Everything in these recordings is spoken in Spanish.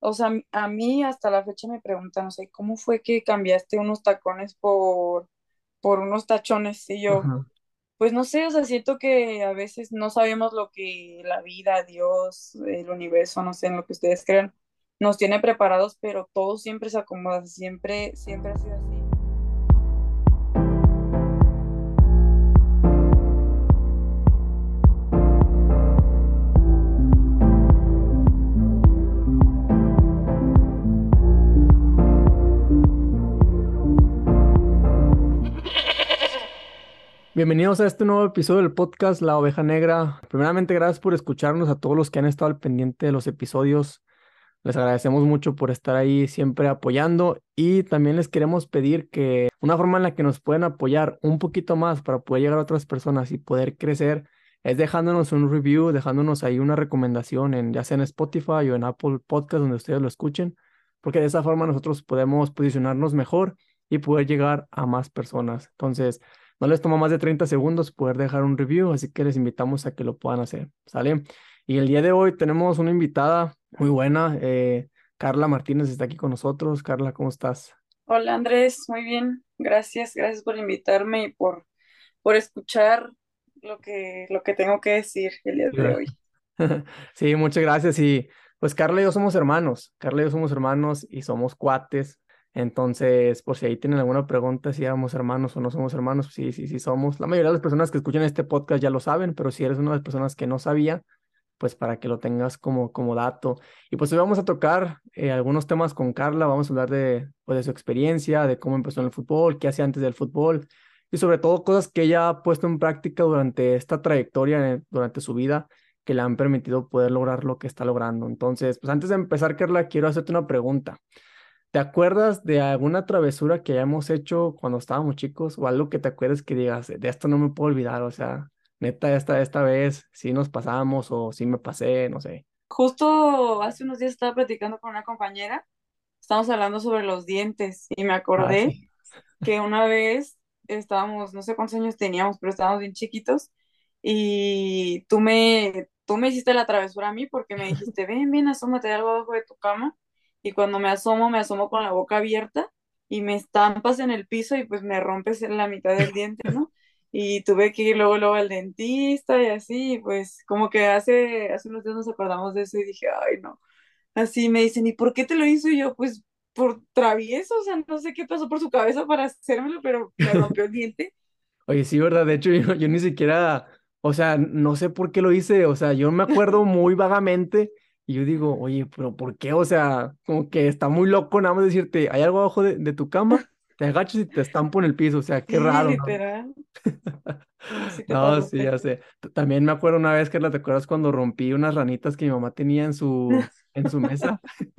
o sea, a mí hasta la fecha me preguntan, o sea, ¿cómo fue que cambiaste unos tacones por, por unos tachones? Y yo, Ajá. pues no sé, o sea, siento que a veces no sabemos lo que la vida, Dios, el universo, no sé, en lo que ustedes crean, nos tiene preparados, pero todo siempre se acomoda, siempre, siempre ha sido así. Bienvenidos a este nuevo episodio del podcast La Oveja Negra. Primeramente, gracias por escucharnos a todos los que han estado al pendiente de los episodios. Les agradecemos mucho por estar ahí siempre apoyando y también les queremos pedir que una forma en la que nos pueden apoyar un poquito más para poder llegar a otras personas y poder crecer es dejándonos un review, dejándonos ahí una recomendación en ya sea en Spotify o en Apple Podcast donde ustedes lo escuchen, porque de esa forma nosotros podemos posicionarnos mejor y poder llegar a más personas. Entonces, no les toma más de 30 segundos poder dejar un review, así que les invitamos a que lo puedan hacer. ¿Sale? Y el día de hoy tenemos una invitada muy buena. eh, Carla Martínez está aquí con nosotros. Carla, ¿cómo estás? Hola Andrés, muy bien, gracias, gracias por invitarme y por, por escuchar lo que, lo que tengo que decir el día de hoy. Sí, muchas gracias. Y pues Carla y yo somos hermanos. Carla y yo somos hermanos y somos cuates. Entonces, por si ahí tienen alguna pregunta, si éramos hermanos o no somos hermanos, pues sí, sí, sí somos. La mayoría de las personas que escuchan este podcast ya lo saben, pero si eres una de las personas que no sabía, pues para que lo tengas como, como dato. Y pues hoy vamos a tocar eh, algunos temas con Carla, vamos a hablar de, pues, de su experiencia, de cómo empezó en el fútbol, qué hacía antes del fútbol y sobre todo cosas que ella ha puesto en práctica durante esta trayectoria, eh, durante su vida, que le han permitido poder lograr lo que está logrando. Entonces, pues antes de empezar, Carla, quiero hacerte una pregunta. ¿Te acuerdas de alguna travesura que hayamos hecho cuando estábamos chicos o algo que te acuerdes que digas, de esto no me puedo olvidar? O sea, neta, esta, esta vez sí nos pasamos o sí me pasé, no sé. Justo hace unos días estaba platicando con una compañera, estábamos hablando sobre los dientes y me Ah, acordé sí. que una vez estábamos, no sé cuántos años teníamos, pero estábamos bien chiquitos y tú me, tú me hiciste la travesura a mí porque me dijiste, ven, ven, asómate algo abajo de tu cama y cuando me asomo, me asomo con la boca abierta y me estampas en el piso y pues me rompes en la mitad del diente, ¿no? Y tuve que ir luego, luego al dentista y así, y pues como que hace, hace unos días nos acordamos de eso y dije, ay, no. Así me dicen, ¿y por qué te lo hizo? Y yo, pues por travieso, o sea, no sé qué pasó por su cabeza para hacérmelo, pero me rompió el diente. Oye, sí, ¿verdad? De hecho, yo, yo ni siquiera, o sea, no sé por qué lo hice, o sea, yo me acuerdo muy vagamente y yo digo, oye, pero ¿por qué? O sea, como que está muy loco nada más decirte, hay algo abajo de, de tu cama, te agachas y te estampo en el piso, o sea, qué Sí, raro, ¿no? literal, No, sí, ya sé. También me acuerdo una vez que ¿te acuerdas cuando rompí unas ranitas que mi mamá tenía en su, en su mesa?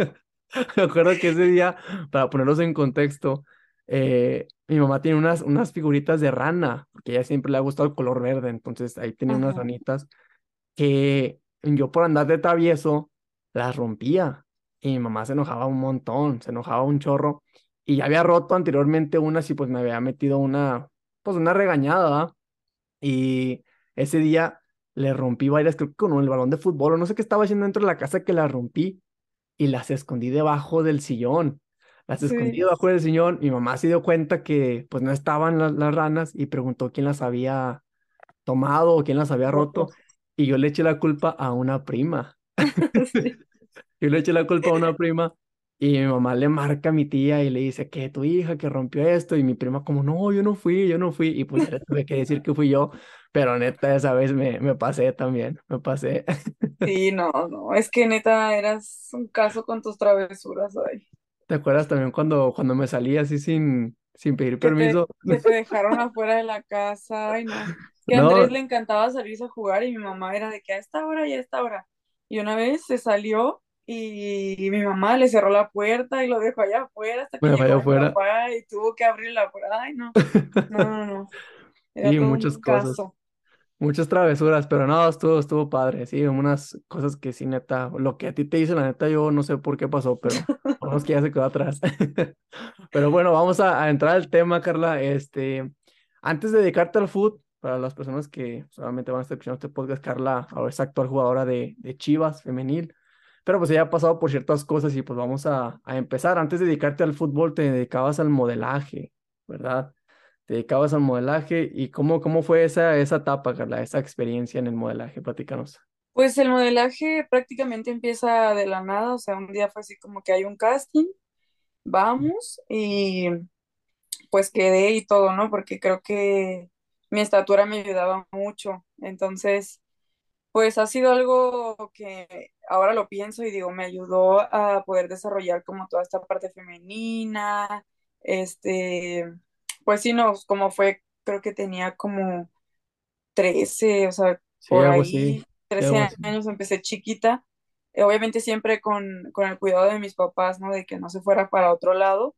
Me acuerdo que ese día, para ponerlos en contexto, eh, mi mamá tiene unas, unas figuritas de rana, porque a ella siempre le ha gustado el color verde, entonces ahí tenía unas ranitas que yo por andar de travieso las rompía y mi mamá se enojaba un montón, se enojaba un chorro y ya había roto anteriormente unas y pues me había metido una, pues una regañada. Y ese día le rompí varias, creo que con el balón de fútbol o no sé qué estaba haciendo dentro de la casa que las rompí y las escondí debajo del sillón. Las escondí Sí, debajo del sillón. Mi mamá se dio cuenta que pues no estaban las, las ranas y preguntó quién las había tomado o quién las había roto. Y yo le eché la culpa a una prima. Sí. Yo le eché la culpa a una prima y mi mamá le marca a mi tía y le dice que tu hija que rompió esto y mi prima como no, yo no fui, yo no fui y pues ya le tuve que decir que fui yo, pero neta esa vez me, me pasé también, me pasé. Sí, no, no, es que neta eras un caso con tus travesuras, ay. ¿Te acuerdas también cuando, cuando me salí así sin, sin pedir Que te, permiso? que te dejaron afuera de la casa, ay, no. Que a Andrés le encantaba salirse a jugar y mi mamá era de que a esta hora y a esta hora. Y una vez se salió y mi mamá le cerró la puerta y lo dejó allá afuera hasta que llegó mi afuera. papá y tuvo que abrir la puerta. Ay, no, no, no, no. Era Sí, todo muchas un cosas, caso. muchas travesuras, pero no, estuvo, estuvo padre, sí, unas cosas que sí, neta, lo que a ti te hice, la neta, yo no sé por qué pasó, pero unos que ya se quedó atrás. Pero bueno, vamos a, a entrar al tema, Carla. Este, antes de dedicarte al fútbol, para las personas que solamente van a estar escuchando este podcast, Carla ahora es actual jugadora de, de Chivas femenil. pero pues ya ha pasado por ciertas cosas y pues vamos a, a empezar. Antes de dedicarte al fútbol, te dedicabas al modelaje, ¿verdad? Te dedicabas al modelaje y cómo, cómo fue esa, esa etapa, Carla, esa experiencia en el modelaje, platícanos. Pues el modelaje prácticamente empieza de la nada, o sea, un día fue así como que hay un casting, vamos y pues quedé y todo, ¿no? Porque creo que mi estatura me ayudaba mucho. Entonces, pues ha sido algo que ahora lo pienso y digo, me ayudó a poder desarrollar como toda esta parte femenina, este, pues sí, no, como fue, creo que tenía como 13 o sea, Sí, por ahí, sí, algo 13 así. años empecé chiquita, eh, obviamente siempre con, con el cuidado de mis papás, ¿no? De que no se fuera para otro lado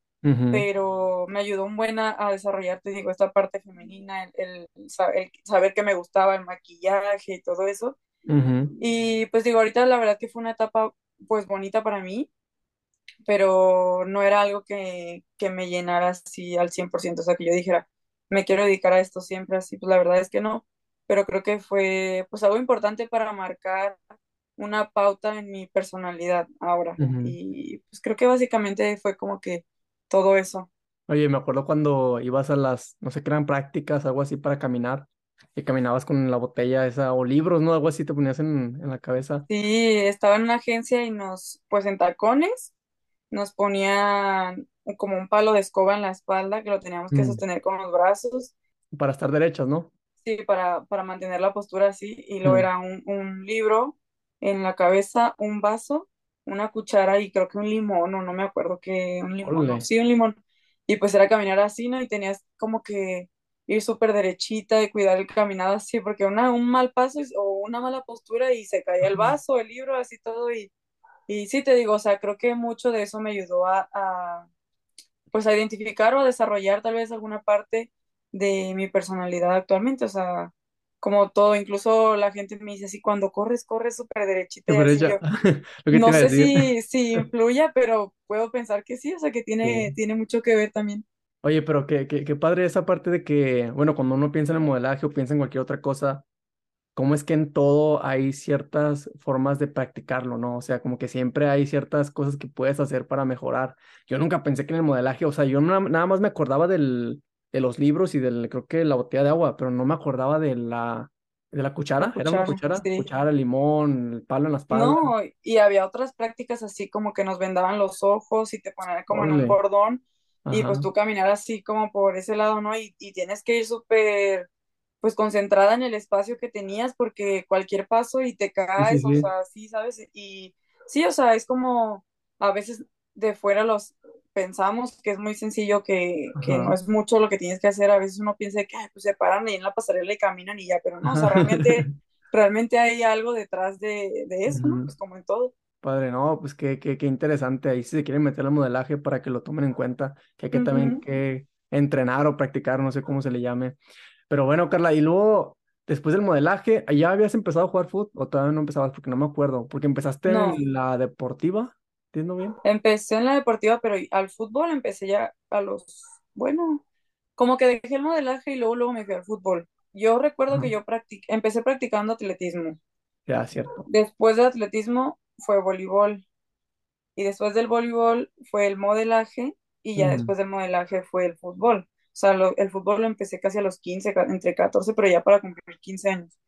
Pero me ayudó un buen a, a desarrollar, te digo, esta parte femenina, el, el el saber que me gustaba el maquillaje y todo eso. ujú, Y pues digo, ahorita la verdad que fue una etapa pues bonita para mí, pero no era algo que, que me llenara así al cien por ciento o sea, que yo dijera, me quiero dedicar a esto siempre así, pues la verdad es que no, pero creo que fue pues algo importante para marcar una pauta en mi personalidad ahora. ujú. Y pues creo que básicamente fue como que todo eso. Oye, me acuerdo cuando ibas a las, no sé qué eran prácticas, algo así para caminar, y caminabas con la botella esa, o libros, ¿no? Algo así te ponías en, en la cabeza. Sí, estaba en una agencia y nos, pues en tacones, nos ponían como un palo de escoba en la espalda que lo teníamos que Mm, sostener con los brazos, Para estar derechas, ¿no? sí, para, para mantener la postura así, y luego Mm, era un, un libro en la cabeza, un vaso, una cuchara y creo que un limón, o no me acuerdo que un limón, no, sí, un limón, y pues era caminar así, ¿no? Y tenías como que ir súper derechita y cuidar el caminado así, porque una, un mal paso o una mala postura y se caía el vaso, el libro, así todo, y Y sí te digo, o sea, creo que mucho de eso me ayudó a, a, pues a identificar o a desarrollar tal vez alguna parte de mi personalidad actualmente, o sea, como todo, incluso la gente me dice así, cuando corres, corres súper derechita así yo, no sé si, si influya, pero puedo pensar que sí, o sea, que tiene, Sí. tiene mucho que ver también. Oye, pero qué, qué, qué padre esa parte de que, bueno, cuando uno piensa en el modelaje o piensa en cualquier otra cosa, cómo es que en todo hay ciertas formas de practicarlo, ¿no? O sea, como que siempre hay ciertas cosas que puedes hacer para mejorar. Yo nunca pensé que en el modelaje, o sea, yo na- nada más me acordaba del, de los libros y del, creo que la botella de agua, pero no me acordaba de la, de la La cuchara, ¿era una cuchara, cuchara? sí. Cuchara, limón, el palo en la espalda. No, y había otras prácticas así como que nos vendaban los ojos y te ponían como en un cordón y pues tú caminar así como por ese lado, ¿no? Y, y tienes que ir súper pues concentrada en el espacio que tenías porque cualquier paso y te sí, sí, caes, o sea, sí, ¿sabes? Y sí, o sea, es como a veces de fuera los pensamos que es muy sencillo, que, que no es mucho lo que tienes que hacer, a veces uno piensa que "Ay, pues se paran ahí en la pasarela y caminan y ya, pero no, o sea, realmente, realmente hay algo detrás de, de eso, ¿no? Pues como en todo. Padre, no, pues qué, qué, qué interesante. Ahí si se quieren meter al modelaje para que lo tomen en cuenta, que hay que también Ujú. que entrenar o practicar, no sé cómo se le llame. Pero bueno, Carla, y luego, después del modelaje, ¿ya habías empezado a jugar fútbol o todavía no empezabas? Porque no me acuerdo, porque empezaste No, en la deportiva, ¿entiendo bien? empecé en la deportiva, pero al fútbol empecé ya a los, bueno, como que dejé el modelaje y luego, luego me fui al fútbol. Yo recuerdo que yo practic- empecé practicando atletismo. Ya, cierto. Después de atletismo fue voleibol y después del voleibol fue el modelaje y ya después del modelaje fue el fútbol. O sea, lo- el fútbol lo empecé casi a los 15 ca- entre 14 pero ya para cumplir 15 años.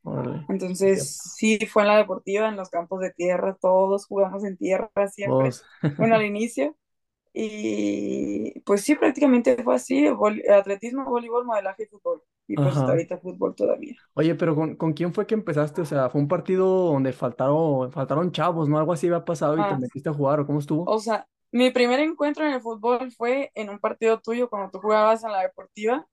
Entonces, sí, fue en la deportiva, en los campos de tierra, todos jugamos en tierra siempre, bueno, al inicio. Y pues sí, prácticamente fue así, atletismo, voleibol, modelaje y fútbol. Y pues hasta ajá. ahorita fútbol todavía. Oye, pero ¿con, con quién fue que empezaste? O sea, fue un partido donde faltaron, faltaron chavos, ¿no? Algo así había pasado y te Ah, metiste a jugar, ¿o cómo estuvo? o sea, mi primer encuentro en el fútbol fue en un partido tuyo cuando tú jugabas en la deportiva,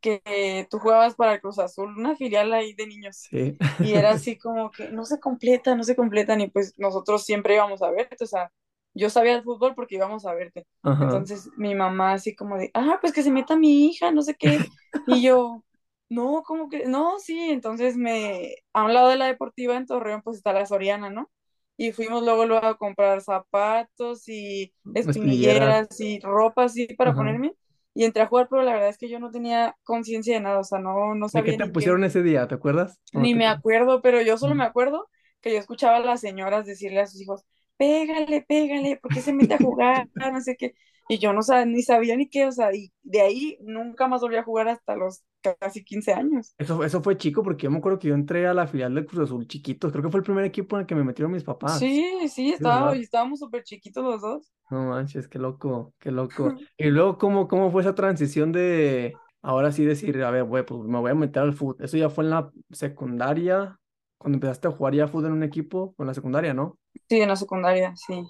que tú jugabas para el Cruz Azul, una filial ahí de niños. Sí. Y era así como que no se completa, no se completan y pues nosotros siempre íbamos a verte, o sea, yo sabía el fútbol porque íbamos a verte. Entonces mi mamá así como de, ah, pues que se meta mi hija, no sé qué. Y yo, no, ¿cómo que? No, sí, entonces me, a un lado de la deportiva en Torreón pues está la Soriana, ¿no? Y fuimos luego, luego a comprar zapatos y Espinilleras. y ropa así para Ajá. ponerme. Y entré a jugar, pero la verdad es que yo no tenía conciencia de nada, o sea, no, no ¿De qué sabía te ni qué, pusieron ese día? ¿Te acuerdas? ¿O no ni te me acuerdo, pero yo solo me acuerdo que yo escuchaba a las señoras decirle a sus hijos, pégale, pégale, ¿por qué se mete a jugar? No sé qué. Y yo no sabía, ni sabía ni qué, o sea, y de ahí nunca más volví a jugar hasta los casi 15 años. Eso, eso fue chico porque yo me acuerdo que yo entré a la filial del Cruz Azul chiquitos. Creo que fue el primer equipo en el que me metieron mis papás. Sí, sí, estábamos súper chiquitos los dos. No manches, qué loco, qué loco. Y luego, ¿cómo, cómo fue esa transición de ahora sí decir, a ver, güey, pues me voy a meter al fútbol? Eso ya fue en la secundaria, cuando empezaste a jugar ya fútbol en un equipo, en la secundaria, ¿no? Sí, en la secundaria, sí.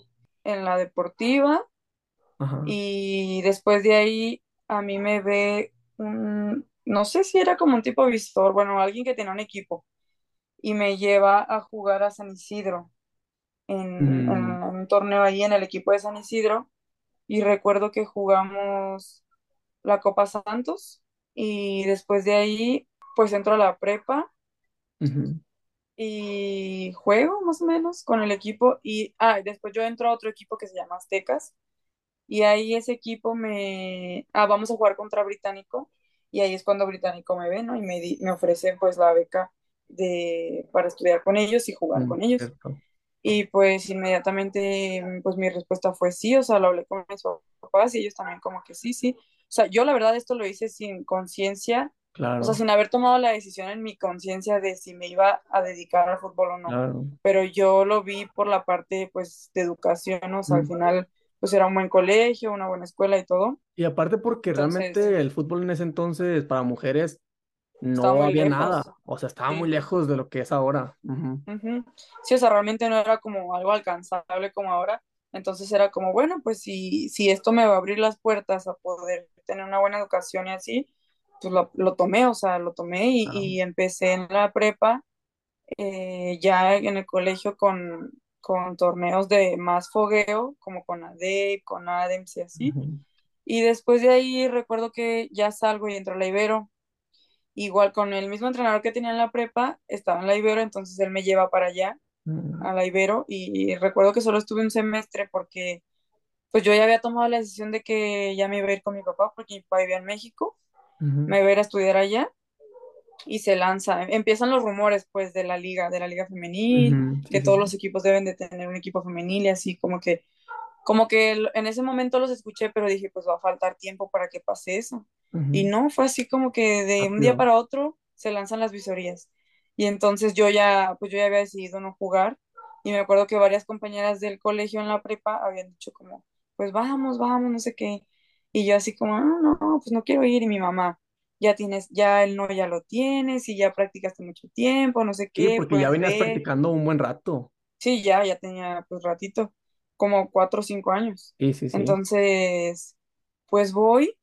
En la deportiva, Ajá. y después de ahí a mí me ve un, no sé si era como un tipo visor, bueno, alguien que tenía un equipo, y me lleva a jugar a San Isidro, en, en Mm, un torneo ahí en el equipo de San Isidro, y recuerdo que jugamos la Copa Santos, y después de ahí, pues entro a la prepa y juego más o menos con el equipo, y ah, después yo entro a otro equipo que se llama Aztecas Y ahí ese equipo me... Ah, vamos a jugar contra Británico. Y ahí es cuando Británico me ve, ¿no? Y me, di- me ofrecen pues la beca de... para estudiar con ellos y jugar mm, con ellos. cierto. Y pues inmediatamente pues mi respuesta fue sí, o sea, lo hablé con mis papás y ellos también como que sí, sí. O sea, yo la verdad esto lo hice sin conciencia, o sea, Claro, sin haber tomado la decisión en mi conciencia de si me iba a dedicar al fútbol o no. claro. Pero yo lo vi por la parte pues de educación, o sea, al Mm. final pues era un buen colegio, una buena escuela y todo. Y aparte porque Entonces, realmente el fútbol en ese entonces para mujeres no muy había lejos. nada, o sea, estaba muy Sí. lejos de lo que es ahora. Ujú, Ujú. Sí, o sea, realmente no era como algo alcanzable como ahora. Entonces era como, bueno, pues si, si esto me va a abrir las puertas a poder tener una buena educación y así, pues lo, lo tomé, o sea, lo tomé y, claro. y empecé en la prepa, eh, ya en el colegio con, con torneos de más fogueo, como con ADEP, con ADEMS y así. Ujú, Y después de ahí recuerdo que ya salgo y entro a la Ibero. Igual con el mismo entrenador que tenía en la prepa, estaba en la Ibero, entonces él me lleva para allá, mm, a la Ibero, y recuerdo que solo estuve un semestre porque pues yo ya había tomado la decisión de que ya me iba a ir con mi papá, porque mi papá vivía en México, me iba a ir a estudiar allá, y se lanza, empiezan los rumores pues de la liga, de la liga femenil, que todos los equipos deben de tener un equipo femenil y así como que como que en ese momento los escuché, pero dije, pues va a faltar tiempo para que pase eso. Y no, fue así como que de un día para otro se lanzan las visorías. Y entonces yo ya, pues yo ya había decidido no jugar. Y me acuerdo que varias compañeras del colegio en la prepa habían dicho como, pues vamos, vamos, no sé qué. Y yo así como, no, no, pues no quiero ir. Y mi mamá, ya tienes, ya el no ya lo tienes y ya practicaste mucho tiempo, no sé Sí, qué, porque ya venías ver. practicando un buen rato. Sí, ya, ya tenía pues ratito, como cuatro o cinco años. Sí, sí, sí. Entonces, pues voy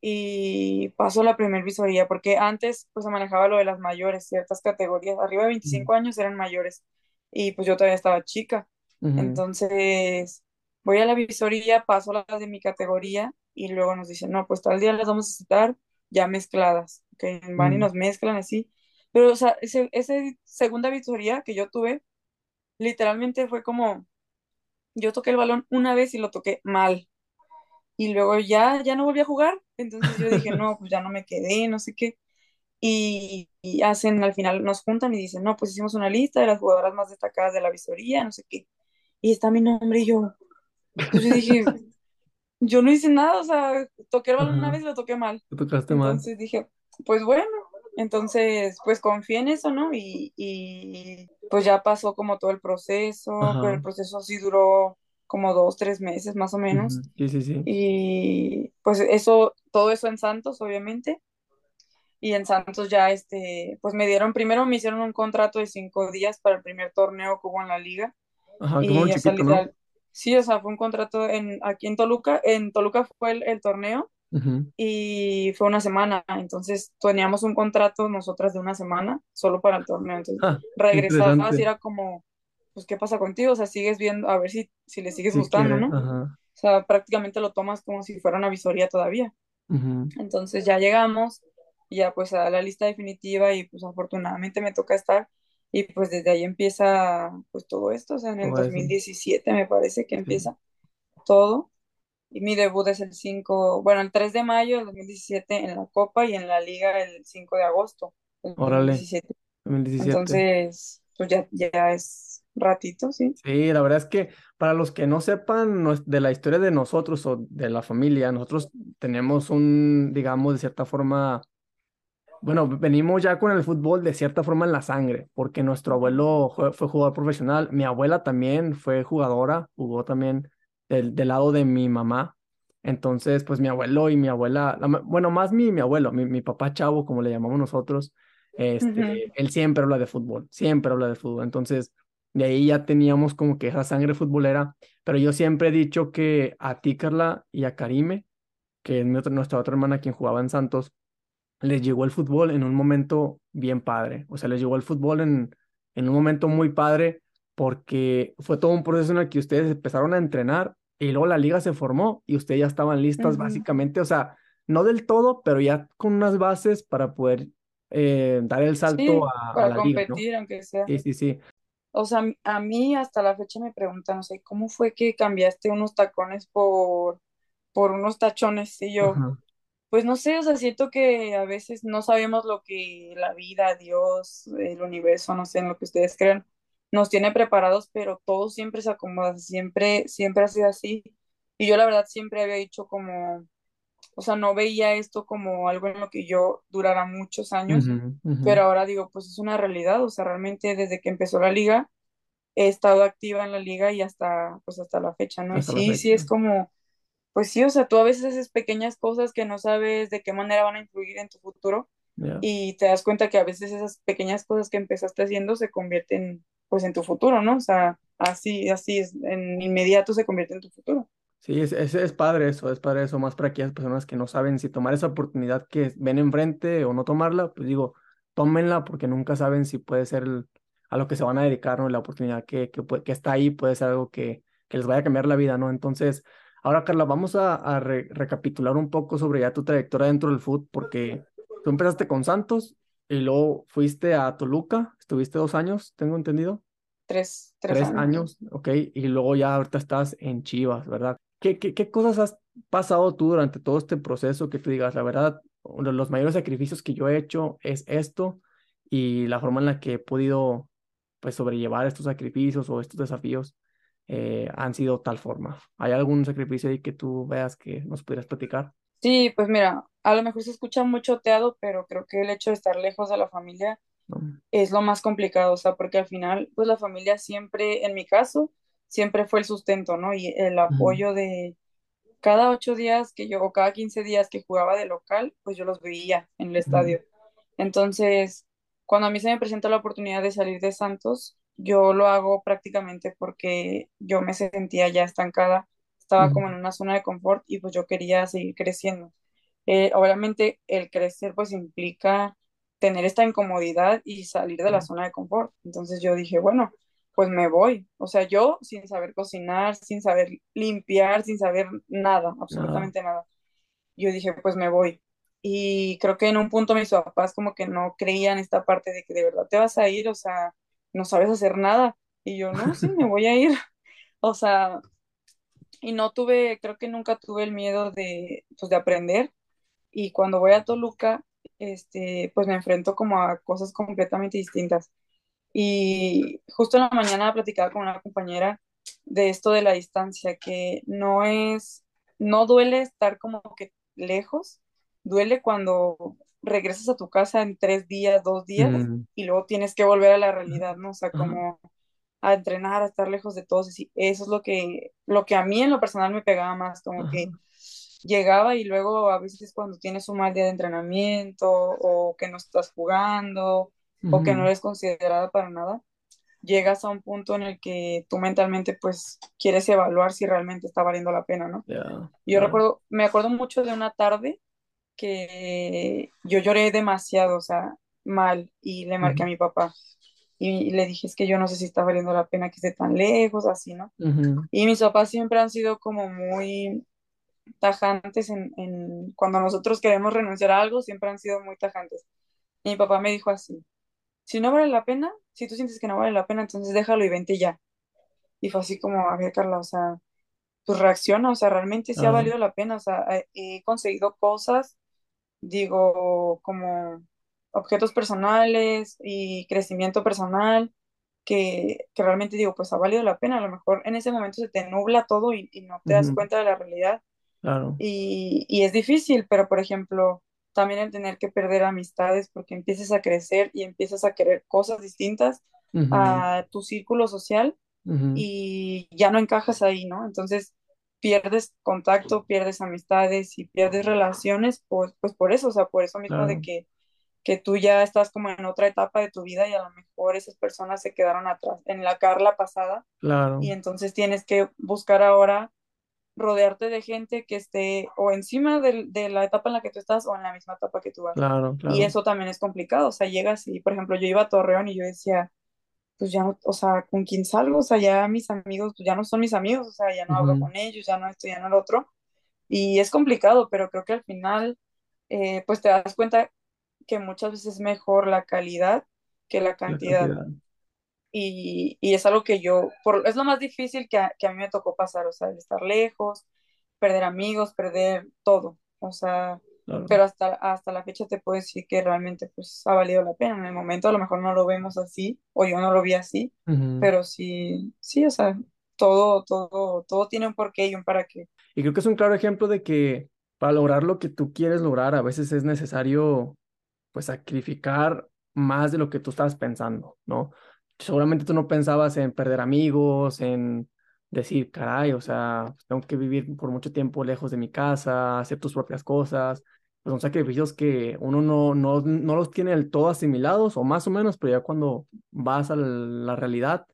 y paso la primer visoría, porque antes pues se manejaba lo de las mayores, ciertas categorías, arriba de Mm, 25 años eran mayores y pues yo todavía estaba chica. Entonces, voy a la visoría, paso las de mi categoría y luego nos dicen, no, pues tal día las vamos a citar ya mezcladas, que van y mm, nos mezclan así. Pero, o sea, ese, esa segunda visoría que yo tuve, literalmente fue como, yo toqué el balón una vez y lo toqué mal. Y luego ya, ya no volví a jugar. Entonces yo dije, no, pues ya no me quedé, no sé qué. Y, y hacen, al final nos juntan y dicen, no, pues hicimos una lista de las jugadoras más destacadas de la visoría, no sé qué. Y está mi nombre y yo, pues yo dije, yo no hice nada, o sea, toqué el balón una vez y lo toqué mal. te tocaste mal. Entonces dije, pues bueno, entonces pues confié en eso, ¿no? Y, y pues ya pasó como todo el proceso, pero el proceso sí duró como dos, tres meses más o menos. Sí, sí, sí. Y pues eso, todo eso en Santos, obviamente. Y en Santos ya, este, pues me dieron, primero me hicieron un contrato de cinco días para el primer torneo que hubo en la liga. Ajá, como un Y, sea, chiquito, ¿no? Sí, o sea, fue un contrato en, aquí en Toluca. En Toluca fue el, el torneo y fue una semana. Entonces teníamos un contrato nosotras de una semana solo para el torneo. Entonces Ah, regresabas y era como, pues, ¿qué pasa contigo? O sea, sigues viendo, a ver si, si le sigues Si gustando, quieres, ¿no? ajá. O sea, prácticamente lo tomas como si fuera una visoría todavía. Entonces ya llegamos, ya pues a la lista definitiva y pues afortunadamente me toca estar y pues desde ahí empieza pues todo esto, o sea, en el Todo dos eso. mil diecisiete me parece que Sí. empieza todo y mi debut es el 5 bueno, el 3 de mayo del 2017 en la Copa y en la Liga el 5 de agosto del Órale, diecisiete 2017. Entonces, pues ya, ya es ratito, sí. Sí, la verdad es que para los que no sepan de la historia de nosotros o de la familia, nosotros tenemos un, digamos, de cierta forma, bueno, venimos ya con el fútbol de cierta forma en la sangre, porque nuestro abuelo fue, jugador profesional, mi abuela también fue jugadora, jugó también del, del lado de mi mamá. Entonces, pues mi abuelo y mi abuela, la bueno, más mi, mi abuelo, mi, mi papá chavo, como le llamamos nosotros, este, él siempre habla de fútbol, siempre habla de fútbol. Entonces, de ahí ya teníamos como que esa sangre futbolera, pero yo siempre he dicho que a ti, Carla, y a Karime, que es nuestra otra hermana quien jugaba en Santos, les llegó el fútbol en un momento bien padre. O sea, les llegó el fútbol en, en un momento muy padre porque fue todo un proceso en el que ustedes empezaron a entrenar y luego la liga se formó y ustedes ya estaban listas básicamente, o sea, no del todo, pero ya con unas bases para poder eh, dar el salto Sí, a, a para la liga, ¿no? competir, aunque sea. Sí, sí, sí. O sea, a mí hasta la fecha me preguntan, o sea, ¿cómo fue que cambiaste unos tacones por, por unos tachones? Y yo. Pues no sé, o sea, siento que a veces no sabemos lo que la vida, Dios, el universo, no sé, en lo que ustedes crean, nos tiene preparados, pero todo siempre se acomoda, siempre, siempre ha sido así. Y yo la verdad siempre había dicho como, o sea, no veía esto como algo en lo que yo durara muchos años, pero ahora digo, pues es una realidad, o sea, realmente desde que empezó la liga he estado activa en la liga y hasta, pues hasta la fecha, ¿no? Hasta sí, sí es como, pues sí, o sea, tú a veces haces pequeñas cosas que no sabes de qué manera van a influir en tu futuro y te das cuenta que a veces esas pequeñas cosas que empezaste haciendo se convierten, pues, en tu futuro, ¿no? O sea, así, así es, en inmediato se convierte en tu futuro. Sí, es, es, es padre eso, es padre eso, más para aquellas personas que no saben si tomar esa oportunidad que ven enfrente o no tomarla, pues digo, tómenla porque nunca saben si puede ser el- a lo que se van a dedicar, ¿no? La oportunidad que, que, que está ahí puede ser algo que, que les vaya a cambiar la vida, ¿no? Entonces, ahora Carla, vamos a, a re- recapitular un poco sobre ya tu trayectoria dentro del fútbol, porque tú empezaste con Santos y luego fuiste a Toluca, estuviste dos años, tengo entendido. Tres, tres Tres años. años, ok, y luego ya ahorita estás en Chivas, ¿verdad? ¿Qué, qué, qué cosas has pasado tú durante todo este proceso que tú digas, la verdad, uno de los mayores sacrificios que yo he hecho es esto y la forma en la que he podido, pues, sobrellevar estos sacrificios o estos desafíos eh, han sido tal forma? ¿Hay algún sacrificio ahí que tú veas que nos pudieras platicar? Sí, pues mira, a lo mejor se escucha mucho teado, pero creo que el hecho de estar lejos de la familia No. es lo más complicado, o sea, porque al final, pues la familia siempre, en mi caso, siempre fue el sustento, ¿no? Y el apoyo de cada ocho días que yo, o cada quince días que jugaba de local, pues yo los veía en el estadio. Entonces, cuando a mí se me presenta la oportunidad de salir de Santos, yo lo hago prácticamente porque yo me sentía ya estancada, estaba como en una zona de confort y pues yo quería seguir creciendo. Eh, obviamente el crecer pues implica tener esta incomodidad y salir de la zona de confort. Entonces yo dije, bueno, pues me voy. O sea, yo sin saber cocinar, sin saber limpiar, sin saber nada, Nada. absolutamente nada. Yo dije, pues me voy. Y creo que en un punto mis papás como que no creían esta parte de que de verdad te vas a ir, o sea, no sabes hacer nada. Y yo, no, sí, me voy a ir. O sea, y no tuve, creo que nunca tuve el miedo de, pues, de aprender y cuando voy a Toluca, este, pues me enfrento como a cosas completamente distintas. Y justo en la mañana platicaba con una compañera de esto de la distancia, que no es, no duele estar como que lejos, duele cuando regresas a tu casa en tres días, dos días, Mm, y luego tienes que volver a la realidad, ¿no? O sea, como a entrenar, a estar lejos de todos. y Eso es lo que, lo que a mí en lo personal me pegaba más, como que llegaba y luego a veces cuando tienes un mal día de entrenamiento o que no estás jugando o que no eres considerada para nada, llegas a un punto en el que tú mentalmente pues quieres evaluar si realmente está valiendo la pena, ¿no? ya, Yo recuerdo, me acuerdo mucho de una tarde que yo lloré demasiado, o sea, mal, y le marqué Ujú, a mi papá y le dije, es que yo no sé si está valiendo la pena que esté tan lejos, así, ¿no? ujú, Y mis papás siempre han sido como muy tajantes en, en cuando nosotros queremos renunciar a algo, siempre han sido muy tajantes. Y mi papá me dijo así, si no vale la pena, si tú sientes que no vale la pena, entonces déjalo y vente ya. Y fue así como, a ver, Carla, o sea, pues reacciona, o sea, realmente sí ha claro. valido la pena, o sea, he conseguido cosas, digo, como objetos personales y crecimiento personal que, que realmente digo, pues ha valido la pena. A lo mejor en ese momento se te nubla todo y, y no te das cuenta de la realidad. Claro, y, y es difícil, pero por ejemplo, también el tener que perder amistades porque empiezas a crecer y empiezas a querer cosas distintas a tu círculo social y ya no encajas ahí, ¿no? Entonces pierdes contacto, pierdes amistades y pierdes relaciones, pues, pues por eso, o sea, por eso mismo de que, que tú ya estás como en otra etapa de tu vida y a lo mejor esas personas se quedaron atrás en la Carla pasada y claro, entonces tienes que buscar ahora rodearte de gente que esté o encima del- de, la etapa en la que tú estás o en la misma etapa que tú vas. claro, Y claro. eso también es complicado, o sea, llegas y, por ejemplo, yo iba a Torreón y yo decía, pues ya no, o sea, ¿con quién salgo? O sea, ya mis amigos, pues ya no son mis amigos, o sea, ya no hablo con ellos, ya no esto, ya no lo otro. Y es complicado, pero creo que al final, eh, pues te das cuenta que muchas veces es mejor la calidad que la cantidad, y, y es algo que yo, por, es lo más difícil que a, que a mí me tocó pasar, o sea, el estar lejos, perder amigos, perder todo, o sea, claro. pero hasta, hasta la fecha te puedo decir que realmente pues ha valido la pena, en el momento a lo mejor no lo vemos así, o yo no lo vi así, Ujú. pero sí, sí, o sea, todo, todo, todo tiene un porqué y un para qué. Y creo que es un claro ejemplo de que para lograr lo que tú quieres lograr, a veces es necesario, pues, sacrificar más de lo que tú estabas pensando, ¿no? Seguramente tú no pensabas en perder amigos, en decir, caray, o sea, tengo que vivir por mucho tiempo lejos de mi casa, hacer tus propias cosas. Pues son sacrificios que uno no, no, no los tiene del todo asimilados, o más o menos, pero ya cuando vas a la realidad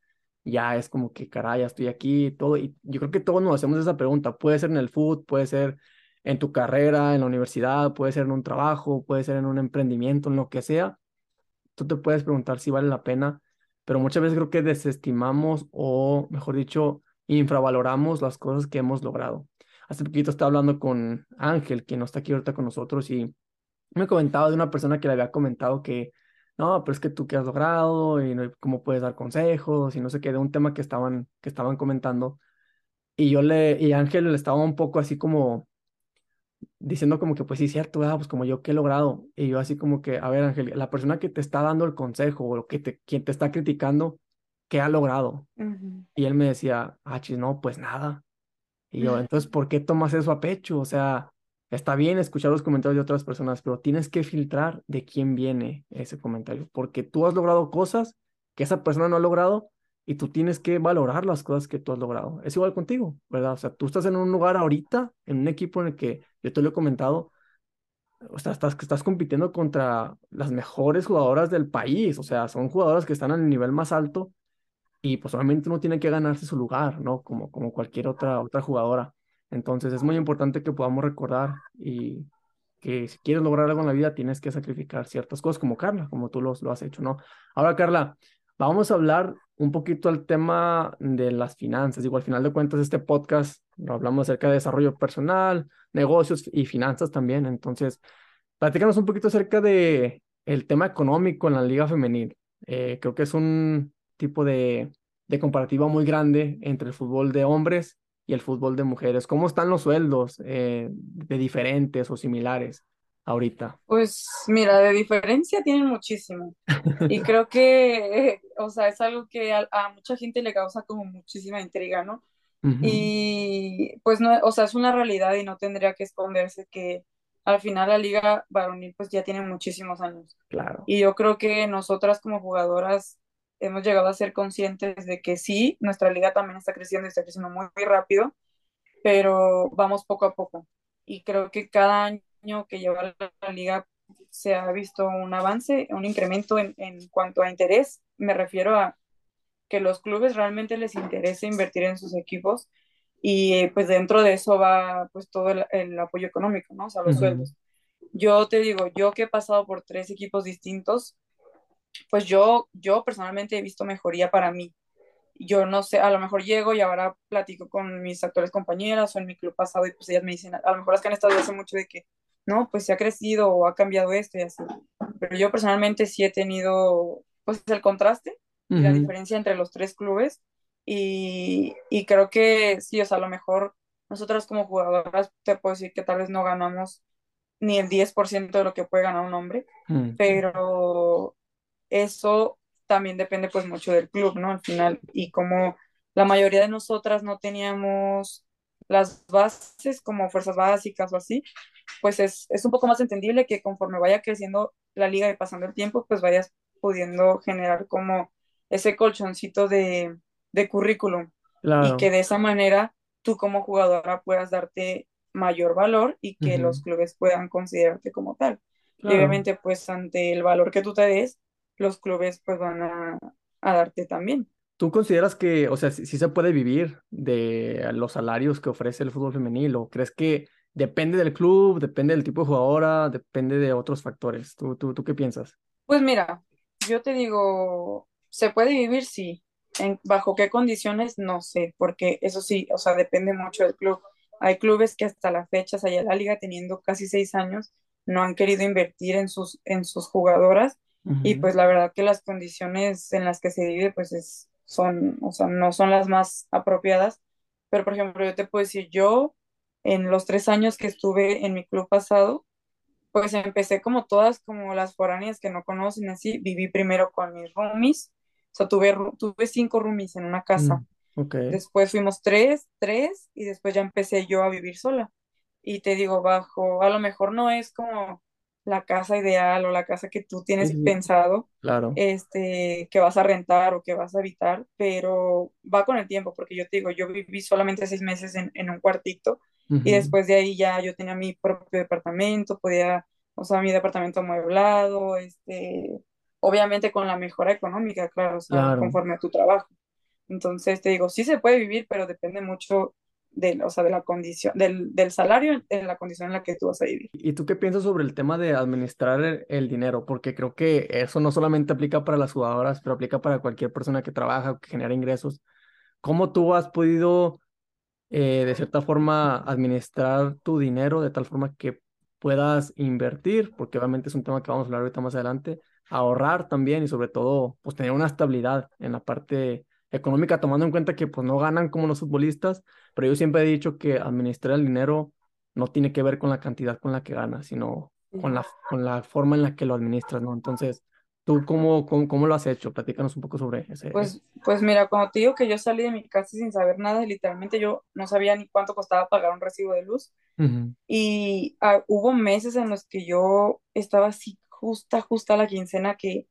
ya es como que, caray, ya estoy aquí y todo. Y yo creo que todos nos hacemos esa pregunta. Puede ser en el food, puede ser en tu carrera, en la universidad, puede ser en un trabajo, puede ser en un emprendimiento, en lo que sea. Tú te puedes preguntar si vale la pena, pero muchas veces creo que desestimamos o, mejor dicho, infravaloramos las cosas que hemos logrado. Hace poquito estaba hablando con Ángel, quien no está aquí ahorita con nosotros, y me comentaba de una persona que le había comentado que, no, pero es que tú qué has logrado y cómo puedes dar consejos y no sé qué, de un tema que estaban, que estaban comentando. Y yo le, y Ángel le estaba un poco así como diciendo como que, pues sí, cierto, ah, pues como yo qué he logrado. Y yo así como que, a ver, Ángel, la persona que te está dando el consejo o que te, quien te está criticando, ¿qué ha logrado? Ujú. Y él me decía, ah, chis, no, pues nada. Y yo, entonces, ¿por qué tomas eso a pecho? O sea, está bien escuchar los comentarios de otras personas, pero tienes que filtrar de quién viene ese comentario, porque tú has logrado cosas que esa persona no ha logrado y tú tienes que valorar las cosas que tú has logrado. Es igual contigo, ¿verdad? O sea, tú estás en un lugar ahorita, en un equipo en el que yo te lo he comentado, o sea, estás, estás compitiendo contra las mejores jugadoras del país, o sea, son jugadoras que están al nivel más alto y pues obviamente uno tiene que ganarse su lugar, ¿no? Como, como cualquier otra, otra jugadora. Entonces es muy importante que podamos recordar y que si quieres lograr algo en la vida tienes que sacrificar ciertas cosas como Carla, como tú los, lo has hecho, ¿no? Ahora, Carla, vamos a hablar un poquito al tema de las finanzas. Digo, al final de cuentas, este podcast lo hablamos acerca de desarrollo personal, negocios y finanzas también. Entonces, platícanos un poquito acerca de el tema económico en la liga femenil. Eh, creo que es un tipo de, de comparativa muy grande entre el fútbol de hombres y el fútbol de mujeres. ¿Cómo están los sueldos eh, de diferentes o similares ahorita? Pues mira, de diferencia tienen muchísimo. Y creo que, eh, o sea, es algo que a, a mucha gente le causa como muchísima intriga, ¿no? Ujú, Y pues no, o sea, es una realidad y no tendría que esconderse que al final la liga varonil pues ya tiene muchísimos años. claro. Y yo creo que nosotras como jugadoras hemos llegado a ser conscientes de que sí, nuestra liga también está creciendo y está creciendo muy, muy rápido, pero vamos poco a poco. Y creo que cada año que lleva la, liga se ha visto un avance, un incremento en, en cuanto a interés. Me refiero a que los clubes realmente les interesa invertir en sus equipos y eh, pues dentro de eso va pues todo el, el apoyo económico, ¿no? O sea, los Ujú, sueldos. Yo te digo, yo que he pasado por tres equipos distintos, pues yo, yo personalmente he visto mejoría para mí. Yo no sé, a lo mejor llego y ahora platico con mis actuales compañeras o en mi club pasado y pues ellas me dicen, a lo mejor las que han estado hace mucho de que, no, pues se ha crecido o ha cambiado esto y así. Pero yo personalmente sí he tenido pues el contraste y la diferencia entre los tres clubes y, y creo que sí, o sea, a lo mejor nosotras como jugadoras te puedo decir que tal vez no ganamos ni el 10% de lo que puede ganar un hombre, sí, pero eso también depende pues mucho del club, ¿no? Al final, y como la mayoría de nosotras no teníamos las bases como fuerzas básicas o así, pues es, es un poco más entendible que conforme vaya creciendo la liga y pasando el tiempo, pues vayas pudiendo generar como ese colchoncito de, de currículum y que de esa manera tú como jugadora puedas darte mayor valor y que los clubes puedan considerarte como tal. Y obviamente pues ante el valor que tú te des, los clubes pues van a, a darte también. ¿Tú consideras que, o sea, sí, se puede vivir de los salarios que ofrece el fútbol femenil o crees que depende del club, depende del tipo de jugadora, depende de otros factores? ¿Tú, tú, tú qué piensas? Pues mira, yo te digo, ¿se puede vivir? Sí. ¿En, ¿Bajo qué condiciones? No sé, porque eso sí, o sea, depende mucho del club. Hay clubes que hasta la fecha, o sea, la liga teniendo casi seis años, no han querido invertir en sus, en sus jugadoras y pues la verdad que las condiciones en las que se vive pues es, son, o sea, no son las más apropiadas. Pero por ejemplo, yo te puedo decir, yo en los tres años que estuve en mi club pasado, pues empecé como todas, como las foráneas que no conocen así, viví primero con mis roomies, o sea, tuve, tuve cinco roomies en una casa. Mm, después fuimos tres, tres, y después ya empecé yo a vivir sola. Y te digo, bajo, a lo mejor no es como la casa ideal o la casa que tú tienes pensado, claro. este, que vas a rentar o que vas a habitar, pero va con el tiempo, porque yo te digo, yo viví solamente seis meses en, en un cuartito y después de ahí ya yo tenía mi propio departamento, podía, o sea, mi departamento amueblado, este, obviamente con la mejora económica, claro, o sea, conforme a tu trabajo. Entonces te digo, sí se puede vivir, pero depende mucho del, o sea, de la condición, del, del, salario en la condición en la que tú vas a vivir. ¿Y tú qué piensas sobre el tema de administrar el, dinero? Porque creo que eso no solamente aplica para las jugadoras, pero aplica para cualquier persona que trabaja o que genera ingresos. ¿Cómo tú has podido, eh, de cierta forma, administrar tu dinero de tal forma que puedas invertir? Porque obviamente es un tema que vamos a hablar ahorita más adelante, ahorrar también y sobre todo, pues tener una estabilidad en la parte económica, tomando en cuenta que pues no ganan como los futbolistas, pero yo siempre he dicho que administrar el dinero no tiene que ver con la cantidad con la que ganas, sino con la, con la forma en la que lo administras, ¿no? Entonces, ¿tú cómo, cómo, lo has hecho? Platícanos un poco sobre ese. Pues, pues mira, cuando te digo que yo salí de mi casa sin saber nada, literalmente yo no sabía ni cuánto costaba pagar un recibo de luz. Y ah, hubo meses en los que yo estaba así justa, justa la quincena que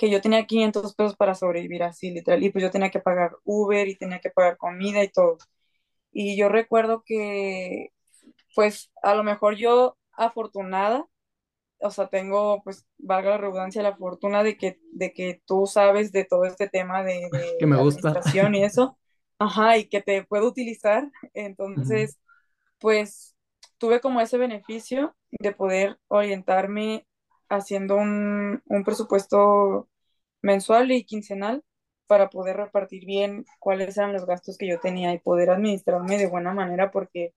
que yo tenía 500 pesos para sobrevivir así, literal, y pues yo tenía que pagar Uber y tenía que pagar comida y todo. Y yo recuerdo que, pues, a lo mejor yo afortunada, o sea, tengo, pues, valga la redundancia, la fortuna de que, de que tú sabes de todo este tema de, que me gusta. administración y eso, ajá, y que te puedo utilizar. Entonces, pues, tuve como ese beneficio de poder orientarme haciendo un, un presupuesto mensual y quincenal para poder repartir bien cuáles eran los gastos que yo tenía y poder administrarme de buena manera porque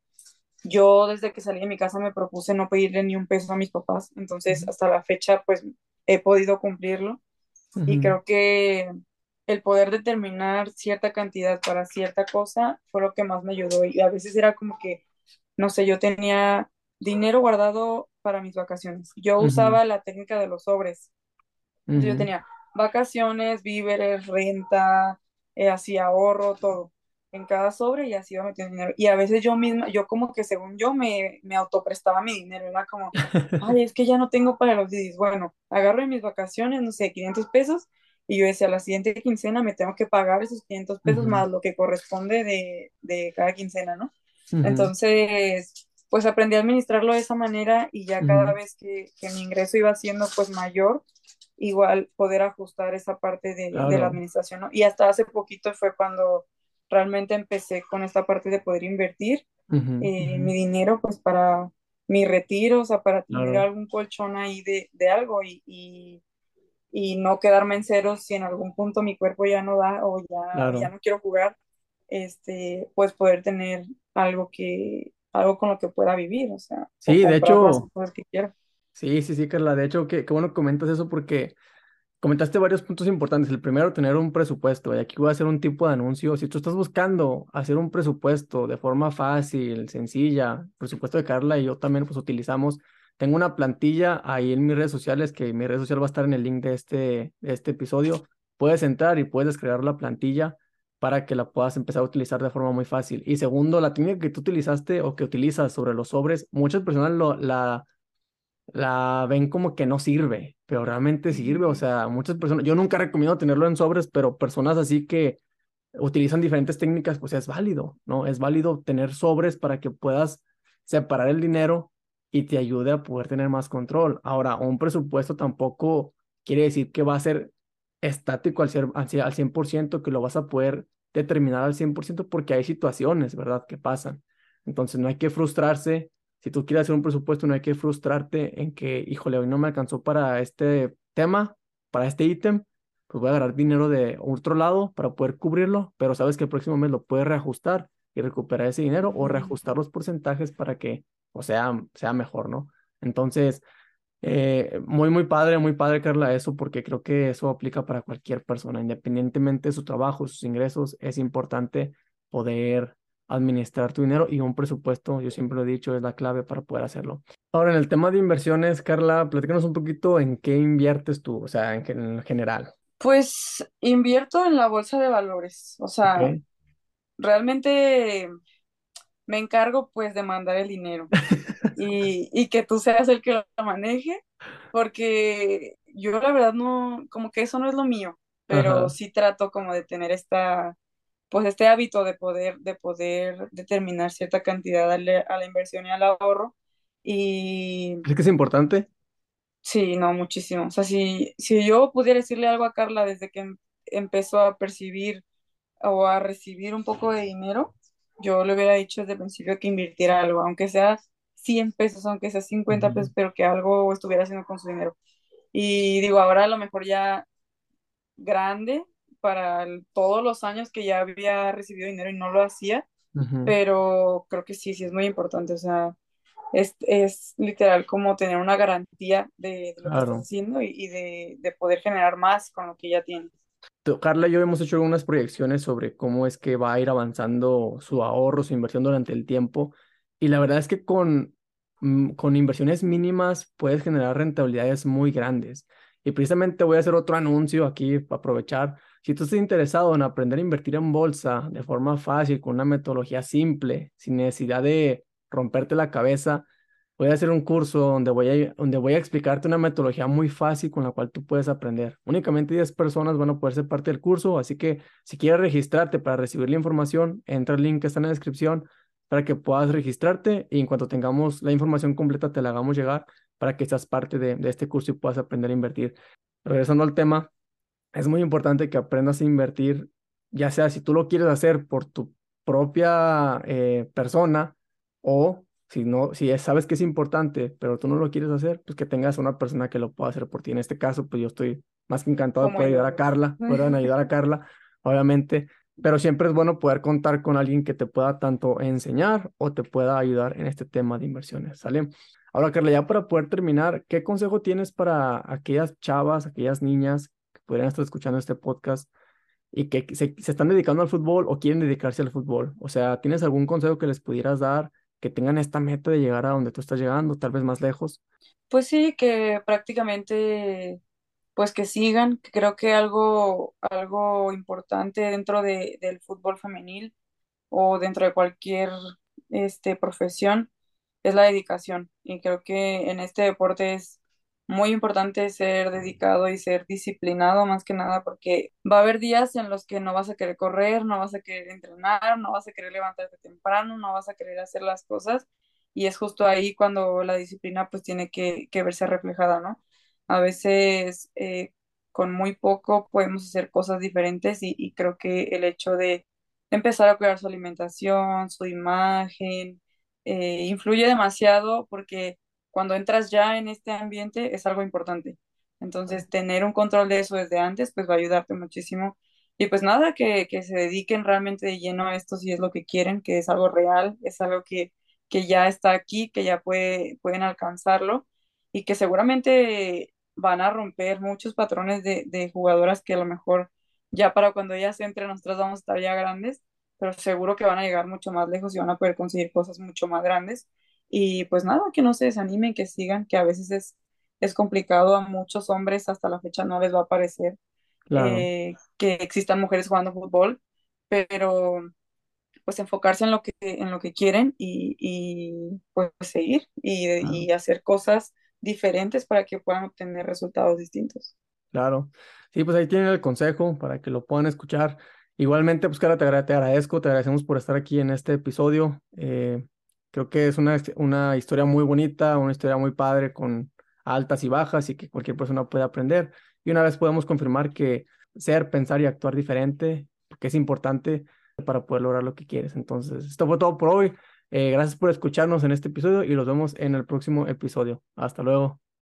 yo desde que salí de mi casa me propuse no pedirle ni un peso a mis papás, entonces hasta la fecha pues he podido cumplirlo. Y creo que el poder determinar cierta cantidad para cierta cosa fue lo que más me ayudó. Y a veces era como que, no sé, yo tenía dinero guardado para mis vacaciones. Yo usaba la técnica de los sobres. Yo tenía vacaciones, víveres, renta, eh, así ahorro, todo en cada sobre y así iba metiendo dinero. Y a veces yo misma, yo como que según yo me, me autoprestaba mi dinero, era como, ay, es que ya no tengo para los días. Bueno, agarro en mis vacaciones, no sé, 500 pesos y yo decía, la siguiente quincena me tengo que pagar esos 500 pesos más lo que corresponde de, de cada quincena, ¿no? Entonces, pues aprendí a administrarlo de esa manera y ya cada vez que, que mi ingreso iba siendo pues mayor, igual poder ajustar esa parte de, la administración, ¿no? Y hasta hace poquito fue cuando realmente empecé con esta parte de poder invertir eh, mi dinero, pues para mi retiro, o sea, para tener algún colchón ahí de, de algo y, y, y, no quedarme en cero si en algún punto mi cuerpo ya no da o ya, ya no quiero jugar, este, pues poder tener algo que, algo con lo que pueda vivir, o sea, sí, de hecho, que quiera. Sí, sí, sí, Carla. De hecho, qué, qué bueno que comentas eso porque comentaste varios puntos importantes. El primero, tener un presupuesto. Y aquí voy a hacer un tipo de anuncio. Si tú estás buscando hacer un presupuesto de forma fácil, sencilla, presupuesto de Carla y yo también pues utilizamos. Tengo una plantilla ahí en mis redes sociales, que mi red social va a estar en el link de este, de este episodio. puedes entrar y puedes descargar la plantilla para que la puedas empezar a utilizar de forma muy fácil. Y segundo, la técnica que tú utilizaste o que utilizas sobre los sobres, muchas personas lo, la, la ven como que no sirve, pero realmente sirve. O sea, muchas personas, yo nunca recomiendo tenerlo en sobres, pero personas así que utilizan diferentes técnicas, pues es válido, ¿no? Es válido tener sobres para que puedas separar el dinero y te ayude a poder tener más control. Ahora, un presupuesto tampoco quiere decir que va a ser estático al, ser, al 100%, que lo vas a poder determinar al 100% porque hay situaciones, ¿verdad?, que pasan. Entonces, no hay que frustrarse. Si tú quieres hacer un presupuesto, no hay que frustrarte en que, híjole, hoy no me alcanzó para este tema, para este ítem, pues voy a agarrar dinero de otro lado para poder cubrirlo, pero sabes que el próximo mes lo puedes reajustar y recuperar ese dinero o reajustar los porcentajes para que, o sea, sea mejor, ¿no? Entonces, eh, muy, muy padre, muy padre, Carla, eso, porque creo que eso aplica para cualquier persona, independientemente de su trabajo, sus ingresos, es importante poder administrar tu dinero y un presupuesto, yo siempre lo he dicho, es la clave para poder hacerlo. Ahora, en el tema de inversiones, Carla, platícanos un poquito en qué inviertes tú, o sea, en general. Pues invierto en la bolsa de valores, o sea, realmente me encargo pues de mandar el dinero y, y que tú seas el que lo maneje, porque yo la verdad no, como que eso no es lo mío, pero sí trato como de tener esta, pues este hábito de poder, de poder determinar cierta cantidad a la, a la inversión y al ahorro. Y ¿Crees que es importante? Sí, no, muchísimo. O sea, si, si yo pudiera decirle algo a Carla desde que em- empezó a percibir o a recibir un poco de dinero, yo le hubiera dicho desde el principio que invirtiera algo, aunque sea 100 pesos, aunque sea 50 pesos, pero que algo estuviera haciendo con su dinero. Y digo, ahora a lo mejor ya grande para el- todos los años que ya había recibido dinero y no lo hacía, pero creo que sí, sí es muy importante. O sea, es, es literal como tener una garantía de, de lo que estás haciendo y, y de, de poder generar más con lo que ya tienes. Carla y yo hemos hecho algunas proyecciones sobre cómo es que va a ir avanzando su ahorro, su inversión durante el tiempo. Y la verdad es que con, mm, con inversiones mínimas puedes generar rentabilidades muy grandes. Y precisamente voy a hacer otro anuncio aquí para aprovechar. Si tú estás interesado en aprender a invertir en bolsa de forma fácil, con una metodología simple, sin necesidad de romperte la cabeza, Voy a hacer un curso donde voy a, donde voy a explicarte una metodología muy fácil con la cual tú puedes aprender. Únicamente 10 personas van a poder ser parte del curso, así que si quieres registrarte para recibir la información, entra al link que está en la descripción para que puedas registrarte y en cuanto tengamos la información completa te la hagamos llegar para que seas parte de, de este curso y puedas aprender a invertir. Regresando al tema, es muy importante que aprendas a invertir, ya sea si tú lo quieres hacer por tu propia eh, persona o si no, si es- sabes que es importante, pero tú no lo quieres hacer, pues que tengas una persona que lo pueda hacer por ti. En este caso, pues yo estoy más que encantado de poder ayudar a Carla, puedan ayudar a Carla, obviamente, pero siempre es bueno poder contar con alguien que te pueda tanto enseñar o te pueda ayudar en este tema de inversiones, ¿sale? Ahora, Carla, ya para poder terminar, ¿qué consejo tienes para aquellas chavas, aquellas niñas que podrían estar escuchando este podcast y que se, se están dedicando al fútbol o quieren dedicarse al fútbol? O sea, ¿tienes algún consejo que les pudieras dar? que tengan esta meta de llegar a donde tú estás llegando, tal vez más lejos. Pues sí, que prácticamente, pues que sigan, que creo que algo, algo importante dentro de, del fútbol femenil o dentro de cualquier este, profesión es la dedicación. Y creo que en este deporte es muy importante ser dedicado y ser disciplinado más que nada porque va a haber días en los que no vas a querer correr, no vas a querer entrenar, no vas a querer levantarte temprano, no vas a querer hacer las cosas y es justo ahí cuando la disciplina pues tiene que, que verse reflejada, ¿no? A veces eh, con muy poco podemos hacer cosas diferentes y, y creo que el hecho de empezar a cuidar su alimentación, su imagen, eh, influye demasiado porque cuando entras ya en este ambiente es algo importante. Entonces, tener un control de eso desde antes, pues va a ayudarte muchísimo. Y pues nada, que, que se dediquen realmente de lleno a esto si es lo que quieren, que es algo real, es algo que, que ya está aquí, que ya puede, pueden alcanzarlo y que seguramente van a romper muchos patrones de, de jugadoras que a lo mejor ya para cuando ellas entren nosotras vamos a estar ya grandes, pero seguro que van a llegar mucho más lejos y van a poder conseguir cosas mucho más grandes. Y pues nada, que no se desanimen, que sigan, que a veces es, es complicado, a muchos hombres hasta la fecha no les va a parecer. Claro, eh, que existan mujeres jugando fútbol, pero pues enfocarse en lo que, en lo que quieren y, y, pues seguir y, claro, y hacer cosas diferentes para que puedan obtener resultados distintos. claro. Sí, pues ahí tienen el consejo para que lo puedan escuchar. Igualmente, pues Cara, te, agra- te agradezco, te agradecemos por estar aquí en este episodio. Eh, creo que es una, una historia muy bonita, una historia muy padre con altas y bajas y que cualquier persona puede aprender. Y una vez podemos confirmar que ser, pensar y actuar diferente, que es importante para poder lograr lo que quieres. Entonces, esto fue todo por hoy. Eh, gracias por escucharnos en este episodio y los vemos en el próximo episodio. Hasta luego.